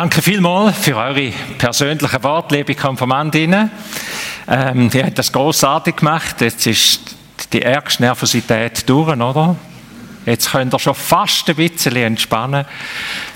Danke vielmals für eure persönlichen Worte, liebe Konformantinnen. Ähm, ihr habt das großartig gemacht. Jetzt ist die ärgste Nervosität durch, oder? Jetzt könnt ihr schon fast ein bisschen entspannen.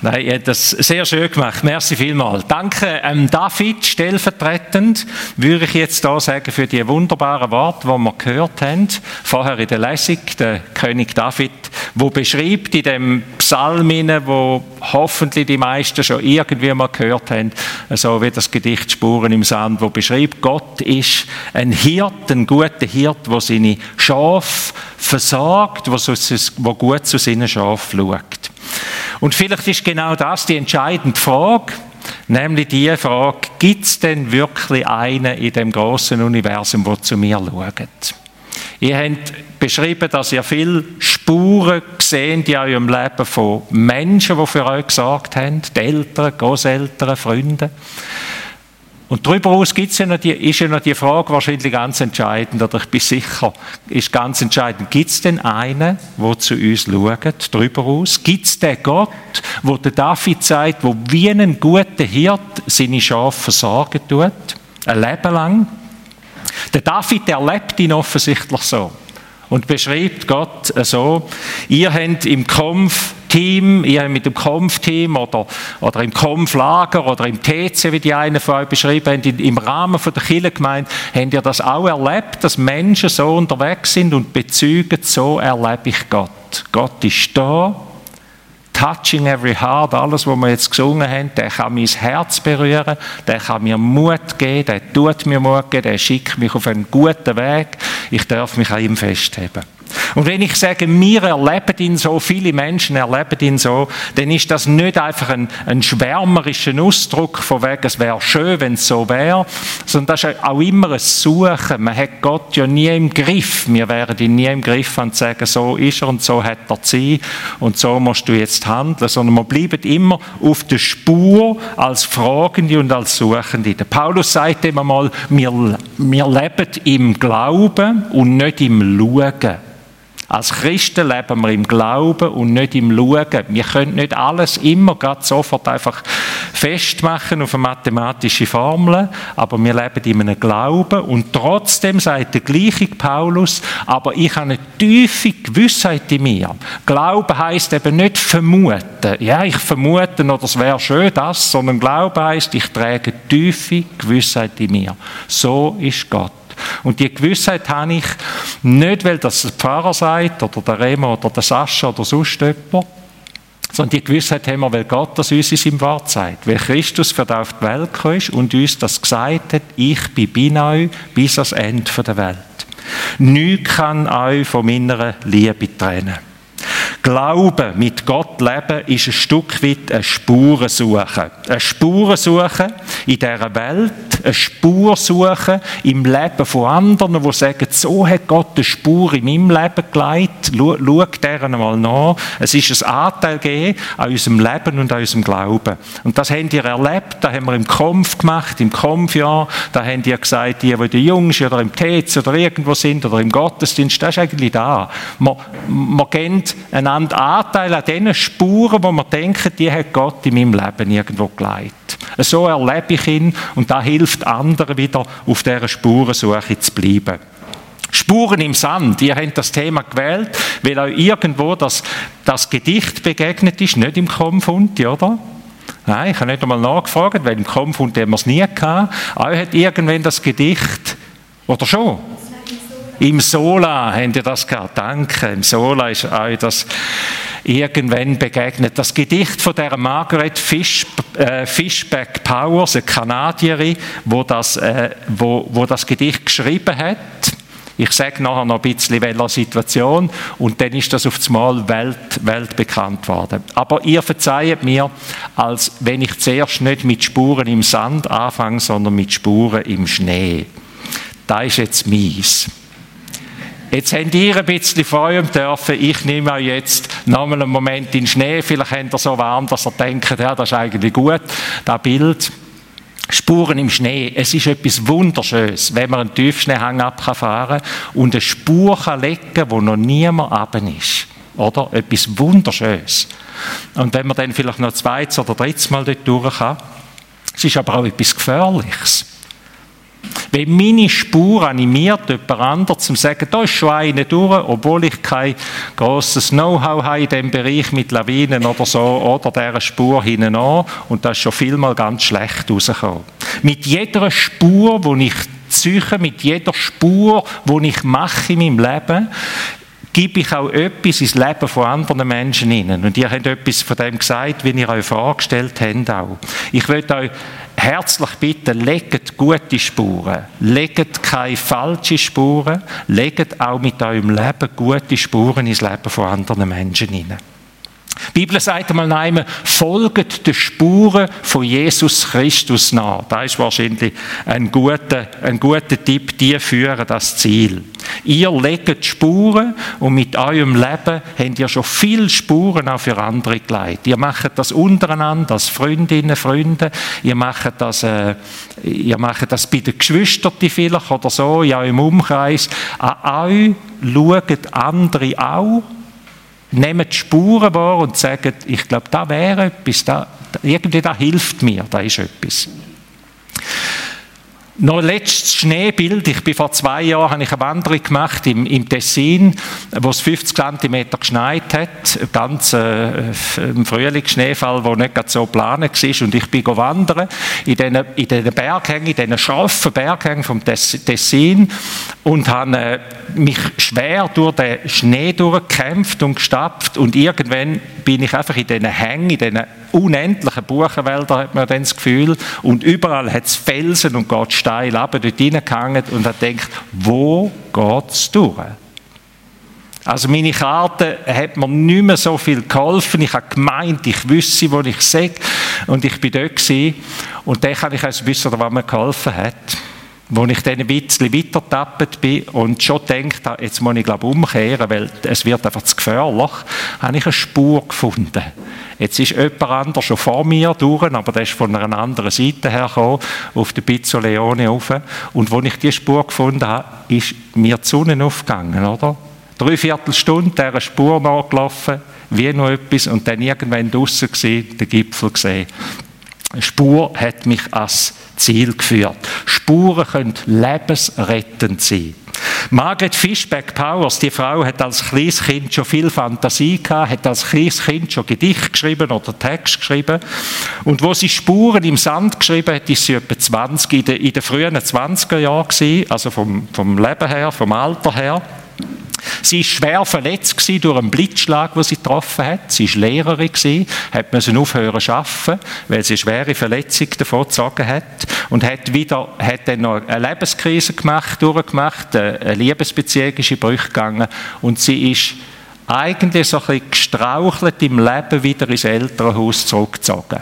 Nein, ihr habt das sehr schön gemacht. Merci vielmals. Danke ähm, David, stellvertretend, würde ich jetzt da sagen, für die wunderbaren Worte, die wir gehört haben. Vorher in der Lesung, der König David, wo beschreibt in dem Psalm, wo hoffentlich die meisten schon irgendwie mal gehört haben, so wie das Gedicht Spuren im Sand, wo beschreibt, Gott ist ein Hirt, ein guter Hirt, wo seine Schafe versorgt, wo gut zu seinen Schafen schaut. Und vielleicht ist genau das die entscheidende Frage, nämlich die Frage, gibt es denn wirklich einen in dem großen Universum, der zu mir schaut? Ihr habt beschrieben, dass ihr viele Spuren gesehen in eurem Leben von Menschen, die für euch gesorgt haben, die Eltern, Großeltern, Freunde. Und darüber aus gibt's ja noch die, ist ja noch die Frage wahrscheinlich ganz entscheidend, oder ich bin sicher, ist ganz entscheidend, gibt es denn einen, der zu uns schaut, darüber aus? Gibt es den Gott, wo der David sagt, wo wie ein guter Hirt seine Schafe versorgen tut, ein Leben lang? Der David erlebt ihn offensichtlich so und beschreibt Gott so. Ihr habt im Kampf Team, ihr mit dem Kampfteam oder, oder im Kampflager oder im TC, wie die einen von euch beschrieben haben, im Rahmen von der Kirchengemeinde, habt ihr das auch erlebt, dass Menschen so unterwegs sind und bezeugen, so erlebe ich Gott. Gott ist da, touching every heart, alles, was wir jetzt gesungen haben, der kann mein Herz berühren, der kann mir Mut geben, der tut mir Mut geben, der schickt mich auf einen guten Weg, ich darf mich an ihm festheben. Und wenn ich sage, wir erleben ihn so, viele Menschen erleben ihn so, dann ist das nicht einfach ein, ein schwärmerischer Ausdruck von wegen, es wäre schön, wenn es so wäre, sondern das ist auch immer ein Suchen. Man hat Gott ja nie im Griff. Wir wären ihn nie im Griff und sagen, so ist er und so hat er sie und so musst du jetzt handeln, sondern wir bleiben immer auf der Spur als Fragende und als Suchende. Der Paulus sagt immer mal, wir, wir leben im Glauben und nicht im Schauen. Als Christen leben wir im Glauben und nicht im Schauen. Wir können nicht alles immer gerade sofort einfach festmachen auf eine mathematische Formel, aber wir leben in einem Glauben und trotzdem sagt der gleiche Paulus, aber ich habe eine tiefe Gewissheit in mir. Glauben heißt eben nicht vermuten. Ja, ich vermute oder es wäre schön das, sondern Glauben heißt, ich trage tiefe Gewissheit in mir. So ist Gott. Und die Gewissheit habe ich nicht, weil das der Pfarrer sagt, oder der Remo, oder der Sascha, oder sonst jemand, sondern die Gewissheit haben wir, weil Gott das uns in seinem Wort sagt. Weil Christus für auf die Welt gekommen ist und uns das gesagt hat, ich bin bei euch bis ans Ende der Welt. Nichts kann euch von meiner Liebe trennen. Glauben, mit Gott leben, ist ein Stück weit eine Spurensuche. Eine Spurensuche in dieser Welt, eine Spursuche im Leben von anderen, die sagen, so hat Gott eine Spur in meinem Leben geleitet. Schau, schau deren mal nach. Es ist ein Anteil gegeben an unserem Leben und an unserem Glauben. Und das habt ihr erlebt, das haben wir im Kampf gemacht, im Kampfjahr. Da habt ihr gesagt, die, die die Jungs oder im TZ oder irgendwo sind oder im Gottesdienst, das ist eigentlich da. Man, man kennt einander haben Anteil an den Spuren, wo man denken, die hat Gott in meinem Leben irgendwo geleitet. So erlebe ich ihn und da hilft anderen wieder, auf dieser Spurensuche zu bleiben. Spuren im Sand. Ihr habt das Thema gewählt, weil euch irgendwo das, das Gedicht begegnet ist, nicht im Konfundi, oder? Nein, ich habe nicht einmal nachgefragt, weil im Konfundi haben wir es nie gehabt. Euch hat irgendwann das Gedicht, oder schon? Im Sola habt ihr das gehabt. Danke. Im Sola ist euch das irgendwann begegnet. Das Gedicht von der Margaret Fish, äh, Fishback Powers, eine Kanadierin, wo das, äh, wo, wo das Gedicht geschrieben hat. Ich sage nachher noch ein bisschen welcher Situation und dann ist das auf einmal Welt, weltbekannt worden. Aber ihr verzeiht mir, als wenn ich zuerst nicht mit Spuren im Sand anfange, sondern mit Spuren im Schnee. Da ist jetzt mies. Jetzt habt ihr ein bisschen Freude dürfen. Ich nehme euch jetzt nochmal einen Moment in den Schnee. Vielleicht habt ihr so warm, dass ihr denkt, ja, das ist eigentlich gut, das Bild. Spuren im Schnee. Es ist etwas Wunderschönes, wenn man einen Tiefschneehang abfahren kann und eine Spur legen kann, wo noch niemand runter ist. oder? Etwas Wunderschönes. Und wenn man dann vielleicht noch zweites oder drittes Mal dort durch kann, es ist aber auch etwas Gefährliches. Wenn meine Spur animiert jemand anderes zu sagen, da ist schon eine durch, obwohl ich kein grosses Know-how habe in diesem Bereich mit Lawinen oder so, oder dieser Spur hinten an, und das ist schon vielmal ganz schlecht rausgekommen. Mit jeder Spur, die ich ziehe, mit jeder Spur, die ich mache in meinem Leben, gebe ich auch etwas ins Leben von anderen Menschen hinein. Und ihr habt etwas von dem gesagt, wie ihr euch vorgestellt habt auch. Ich möchte euch herzlich bitten, legt gute Spuren. Legt keine falschen Spuren. Legt auch mit eurem Leben gute Spuren ins Leben von anderen Menschen hinein. Die Bibel sagt einmal nein, folgt den Spuren von Jesus Christus nach. Das ist wahrscheinlich ein guter, ein guter Tipp, die führen das Ziel. Ihr legt Spuren und mit eurem Leben habt ihr schon viele Spuren auch für andere gelegt. Ihr macht das untereinander als Freundinnen, Freunde. Ihr macht das, äh, ihr macht das bei den Geschwistern vielleicht oder so, ja im Umkreis. An euch schauen andere auch nehmen die Spuren wahr und sagen, ich glaube, da wäre etwas, da, irgendwie da hilft mir, da ist etwas. Noch ein letztes Schneebild. Ich bin vor zwei Jahren habe ich eine Wanderung gemacht im, im Tessin, wo es 50 cm geschneit hat. Ganz äh, im Frühlingsschneefall, der nicht so geplant war. Und ich bin wandern in diesen, in diesen Berghängen, in diesen scharfen Berghängen vom Tessin und habe äh, mich schwer durch den Schnee durchgekämpft und gestapft. Und irgendwann bin ich einfach in diesen Hängen, in diesen unendlichen Buchenwäldern, hat man dann das Gefühl. Und überall hat es Felsen und geht steil ab, dort reingehangen und hat gedacht, wo geht es durch? Also meine Karte hat mir nicht mehr so viel geholfen. Ich habe gemeint, ich wüsste, wo ich sehe. Und ich bin dort gewesen. Und dann kann ich also wissen, was mir geholfen hat wo ich dann ein bisschen weiter bin und schon denkt, jetzt muss ich glaube umkehren, weil es wird einfach zu gefährlich, habe ich eine Spur gefunden. Jetzt ist jemand anders schon vor mir durch, aber der ist von einer anderen Seite hergekommen, auf der Pizzo Leone rauf. Und als ich diese Spur gefunden habe, ist mir die Sonne aufgegangen, oder? Drei Viertelstunde dieser Spur nachgelaufen, wie noch etwas, und dann irgendwann draußen gesehen, den Gipfel gesehen. Spur hat mich als Ziel geführt. Spuren können lebensrettend sein. Margaret Fishback Powers, die Frau, hat als kleines Kind schon viel Fantasie gehabt, hat als kleines Kind schon Gedicht geschrieben oder Text geschrieben. Und wo sie Spuren im Sand geschrieben hat, ist sie etwa 20, in den, in den frühen 20er Jahren gewesen, also vom, vom Leben her, vom Alter her. Sie war schwer verletzt durch einen Blitzschlag, den sie getroffen hat. Sie war Lehrerin, hat müssen aufhören zu arbeiten, weil sie eine schwere Verletzung davon gezogen hat. Und hat, wieder, hat dann noch eine Lebenskrise gemacht, durchgemacht, eine Liebesbeziehung ist in Brüche gegangen. Und sie ist eigentlich so ein bisschen gestrauchelt im Leben wieder ins Elternhaus zurückgezogen.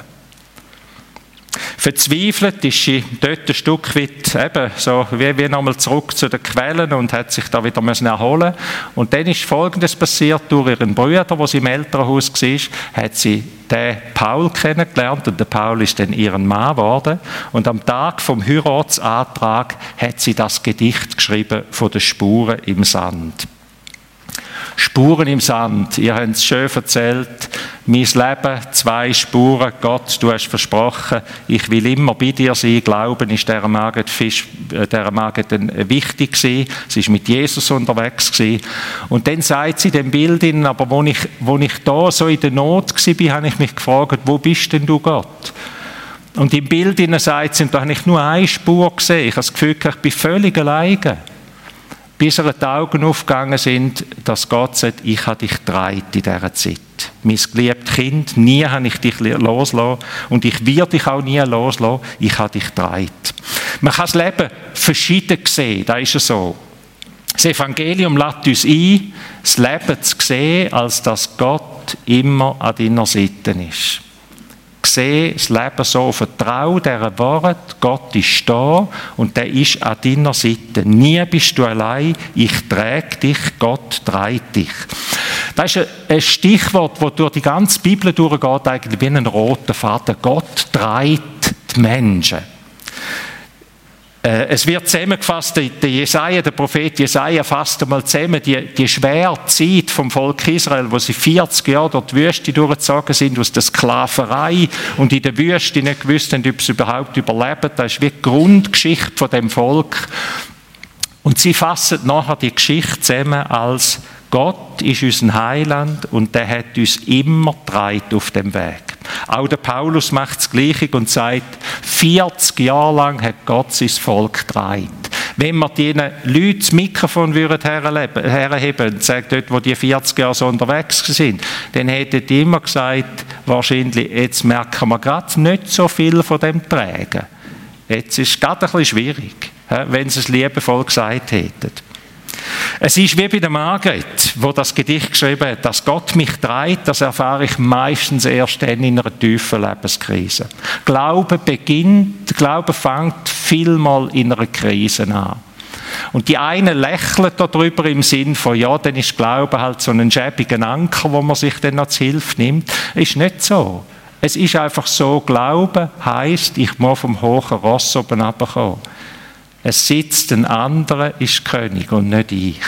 Verzweifelt ist sie dort ein Stück weit eben so wie, wie nochmal zurück zu den Quellen und hat sich da wieder müssen erholen Und dann ist Folgendes passiert, durch ihren Bruder, wo sie im Elternhaus war, hat sie den Paul kennengelernt und der Paul ist dann ihren Mann geworden. Und am Tag vom Heiratsantrag hat sie das Gedicht geschrieben von den Spuren im Sand. Spuren im Sand. Ihr habt es schön erzählt. Mein Leben, zwei Spuren. Gott, du hast versprochen, ich will immer bei dir sein. Glauben ist der Margit, Fisch, äh, der Margit wichtig gewesen. Sie ist mit Jesus unterwegs gewesen. Und dann sagt sie dem Bild in, aber wo ich, wo ich da so in der Not war, habe ich mich gefragt, wo bist denn du Gott? Und im Bild sagt sie, da habe ich nur eine Spur gesehen. Ich habe das Gefühl, ich bin völlig alleine bis ihr die Augen aufgegangen sind, dass Gott sagt, ich habe dich dreit in dieser Zeit. Mein geliebtes Kind, nie habe ich dich loslassen und ich werde dich auch nie loslassen, ich habe dich dreit. Man kann das Leben verschieden sehen, da ist es so. Das Evangelium lädt uns ein, das Leben zu sehen, als dass Gott immer an deiner Seite ist sehe das Leben so, vertraue dieser Wort, Gott ist da und der ist an deiner Seite. Nie bist du allein, ich trage dich, Gott trägt dich. Das ist ein Stichwort, das durch die ganze Bibel durchgeht, eigentlich wie ein roter Faden. Gott trägt die Menschen. Äh, es wird zusammengefasst, der Jesaja, der Prophet Jesaja fasst einmal zusammen die, die schwere Zeit vom Volk Israel, wo sie 40 Jahre durch die Wüste durchgezogen sind, aus der Sklaverei und in der Wüste nicht gewusst haben, ob sie überhaupt überleben. Das ist wie die Grundgeschichte von dem Volk. Und sie fassen nachher die Geschichte zusammen als Gott ist unser Heiland und der hat uns immer dreit auf dem Weg. Auch der Paulus macht das Gleiche und sagt, 40 Jahre lang hat Gott sein Volk dreit. Wenn wir diesen Leuten das Mikrofon herheben und sagen, dort, wo die 40 Jahre so unterwegs sind, dann hätten die immer gesagt, wahrscheinlich, jetzt merken wir gerade nicht so viel von dem Trägen. Jetzt ist es gerade ein bisschen schwierig, wenn sie es liebevoll gesagt hätten. Es ist wie bei der Margret, wo das Gedicht geschrieben hat, dass Gott mich treibt, das erfahre ich meistens erst dann in einer tiefen Lebenskrise. Glaube beginnt, Glaube fängt vielmal in einer Krise an. Und die einen lächeln darüber im Sinn von, ja, dann ist Glaube halt so ein schäbiger Anker, wo man sich dann als Hilfe nimmt. Ist nicht so. Es ist einfach so, Glaube heißt, ich muss vom hohen Ross oben runterkommen. Es sitzt ein anderer, ist König und nicht ich.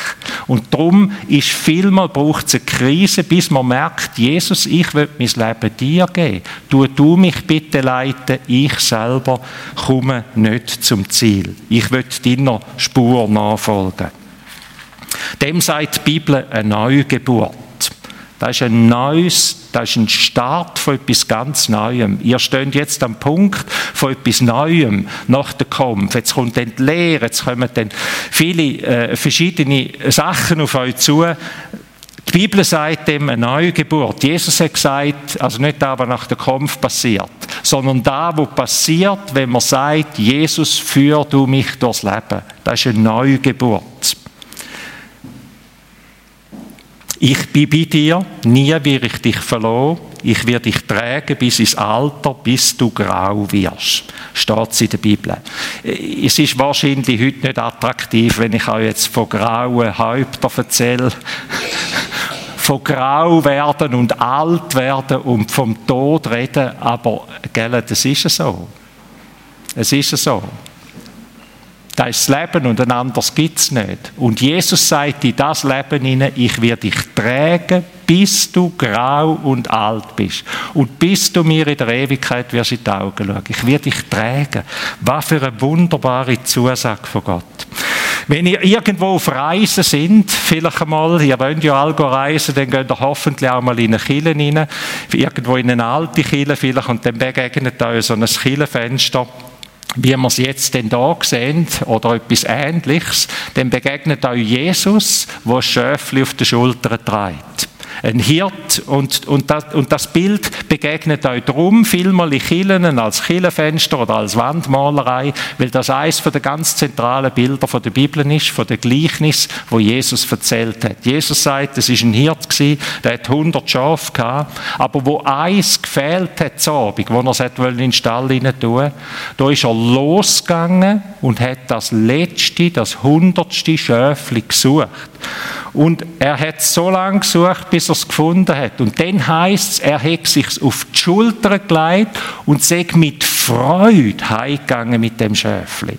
Und darum ist vielmal braucht es eine Krise, bis man merkt, Jesus, ich will mein Leben dir geben. Tu du mich bitte leiten, ich selber komme nicht zum Ziel. Ich will deiner Spur nachfolgen. Dem sagt die Bibel eine Neugeburt. Das ist ein neues, das ist ein Start von etwas ganz Neuem. Ihr steht jetzt am Punkt von etwas Neuem nach dem Kampf. Jetzt kommt dann die Lehre, jetzt kommen dann viele äh, verschiedene Sachen auf euch zu. Die Bibel sagt dem eine Neugeburt. Jesus hat gesagt, also nicht da, was nach dem Kampf passiert, sondern da, wo passiert, wenn man sagt, Jesus, führ du mich durchs Leben. Das ist eine Neugeburt. Ich bin bei dir, nie werde ich dich verloren, ich werde dich tragen bis ins Alter, bis du grau wirst. Steht in der Bibel. Es ist wahrscheinlich heute nicht attraktiv, wenn ich euch jetzt von grauen Häuptern erzähle. von grau werden und alt werden und vom Tod reden, aber gell, das ist so. Es ist so. Das ist das Leben und ein anderes gibt es nicht. Und Jesus sagt in das Leben hinein, ich werde dich tragen, bis du grau und alt bist. Und bis du mir in der Ewigkeit wirst in die Augen schauen. Ich werde dich tragen. Was für eine wunderbare Zusage von Gott. Wenn ihr irgendwo auf Reisen sind, vielleicht einmal, ihr wollt ja alle reisen, dann geht ihr hoffentlich auch mal in eine Kille rein, irgendwo in eine alte Kille vielleicht, und dann begegnet euch so ein Killenfenster wie wir es jetzt denn da sehen, oder etwas Ähnliches, dann begegnet euch Jesus, der Schöfli auf der Schulter trägt ein Hirt und, und, das, und das Bild begegnet euch drum vielmal in Kirchen als Kirchenfenster oder als Wandmalerei, weil das eines von den ganz zentralen Bilder von der Bibel ist, von der Gleichnis, wo Jesus erzählt hat. Jesus sagt, es ist ein Hirt gewesen, der hat 100 Schafe gehabt, aber wo eins gefehlt hat zu Abend, wo er es in den Stall rein tun, da ist er losgegangen und hat das letzte, das hundertste Schöfli gesucht. Und er hat so lange gesucht, bis er es gefunden hat. Und dann heißt es, er hat sich auf die Schulter gelegt und sei mit Freude heimgegangen mit dem Schäfli.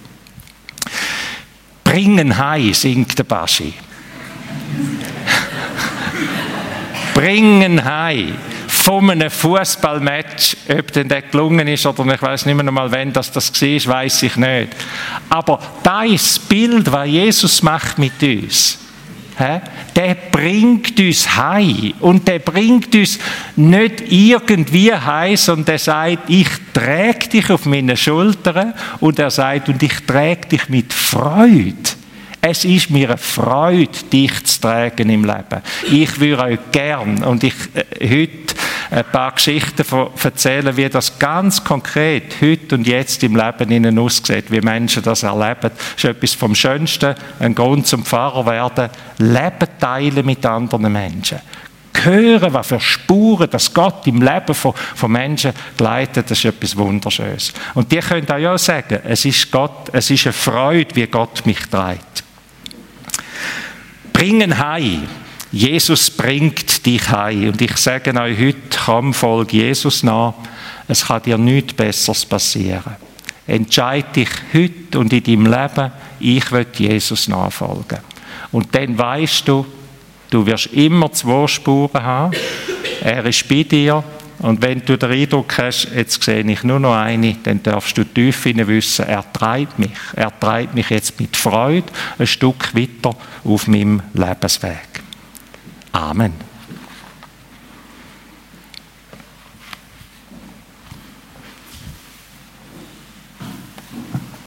Bringen heim, singt der Baschi. Bringen heim von einem Fußballmatch, ob denn der gelungen ist oder ich weiß nicht mehr mal, wann das das war, weiß ich nicht. Aber das Bild, was Jesus macht mit uns, der bringt uns heim. Und der bringt uns nicht irgendwie heim, sondern der sagt, ich trage dich auf meine Schultern. Und er sagt, und ich trage dich mit Freude. Es ist mir eine Freude, dich zu tragen im Leben. Ich würde euch gern, und ich äh, heute ein paar Geschichten erzählen, wie das ganz konkret heute und jetzt im Leben ihnen aussieht, wie Menschen das erleben. Das ist etwas vom Schönsten, ein Grund zum Pfarrer werden. Leben teilen mit anderen Menschen hören, was für Spuren das Gott im Leben von, von Menschen gleitet, das ist etwas Wunderschönes. Und die können auch ja sagen, es ist Gott, es ist eine Freude, wie Gott mich treibt. Bringen heim. Jesus bringt dich heim. Und ich sage euch heute, komm, folge Jesus nach. Es kann dir nichts Besseres passieren. Entscheide dich heute und in deinem Leben, ich will Jesus nachfolgen. Und dann weißt du, du wirst immer zwei Spuren haben. Er ist bei dir. Und wenn du den Eindruck hast, jetzt sehe ich nur noch eine, dann darfst du tief wissen, er treibt mich. Er treibt mich jetzt mit Freude ein Stück weiter auf meinem Lebensweg. Amen.